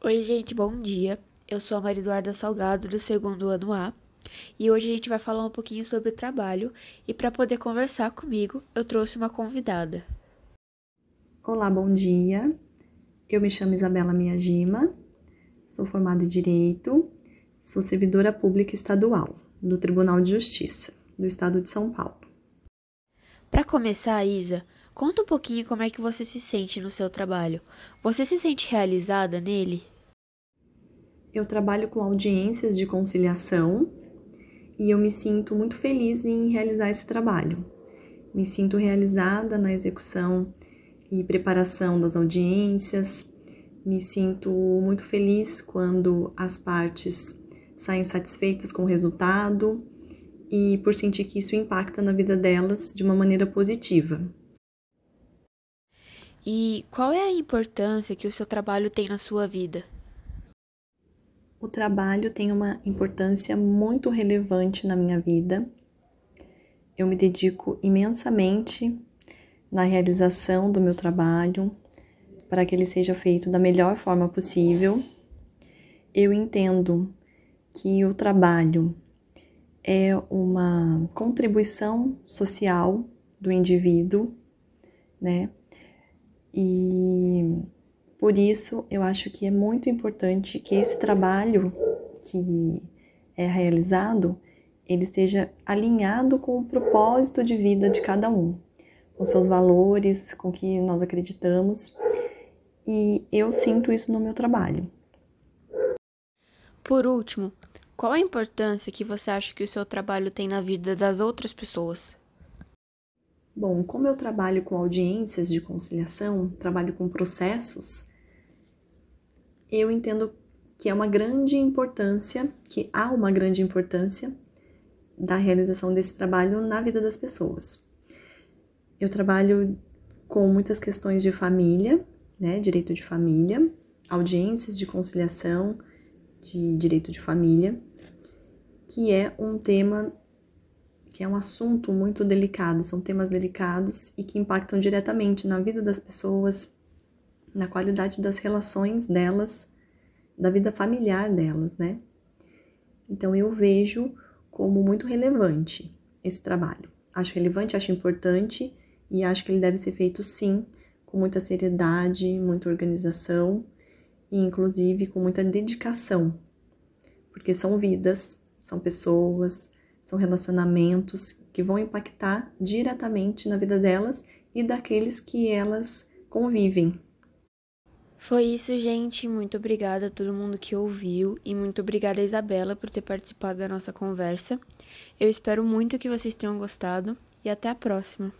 Oi, gente, bom dia. Eu sou a Maria Eduarda Salgado, do segundo ano A, e hoje a gente vai falar um pouquinho sobre o trabalho. E para poder conversar comigo, eu trouxe uma convidada. Olá, bom dia. Eu me chamo Isabela Miyajima, sou formada em Direito, sou servidora pública estadual do Tribunal de Justiça do Estado de São Paulo. Para começar, Isa, conta um pouquinho como é que você se sente no seu trabalho. Você se sente realizada nele? Eu trabalho com audiências de conciliação e eu me sinto muito feliz em realizar esse trabalho. Me sinto realizada na execução e preparação das audiências. Me sinto muito feliz quando as partes saem satisfeitas com o resultado e por sentir que isso impacta na vida delas de uma maneira positiva. E qual é a importância que o seu trabalho tem na sua vida? O trabalho tem uma importância muito relevante na minha vida. Eu me dedico imensamente na realização do meu trabalho para que ele seja feito da melhor forma possível. Eu entendo que o trabalho é uma contribuição social do indivíduo, né? E por isso eu acho que é muito importante que esse trabalho que é realizado ele esteja alinhado com o propósito de vida de cada um, com seus valores, com que nós acreditamos. E eu sinto isso no meu trabalho. Por último, qual a importância que você acha que o seu trabalho tem na vida das outras pessoas? Bom, como eu trabalho com audiências de conciliação, trabalho com processos, eu entendo que é uma grande importância, que há uma grande importância da realização desse trabalho na vida das pessoas. Eu trabalho com muitas questões de família, né, direito de família, audiências de conciliação, de direito de família, que é um tema, que é um assunto muito delicado, são temas delicados e que impactam diretamente na vida das pessoas, na qualidade das relações delas, da vida familiar delas, né? Então eu vejo como muito relevante esse trabalho. Acho relevante, acho importante e acho que ele deve ser feito sim, com muita seriedade, muita organização e inclusive com muita dedicação, porque são vidas, são pessoas, são relacionamentos que vão impactar diretamente na vida delas e daqueles que elas convivem. Foi isso, gente. Muito obrigada a todo mundo que ouviu e muito obrigada a Isabela por ter participado da nossa conversa. Eu espero muito que vocês tenham gostado e até a próxima.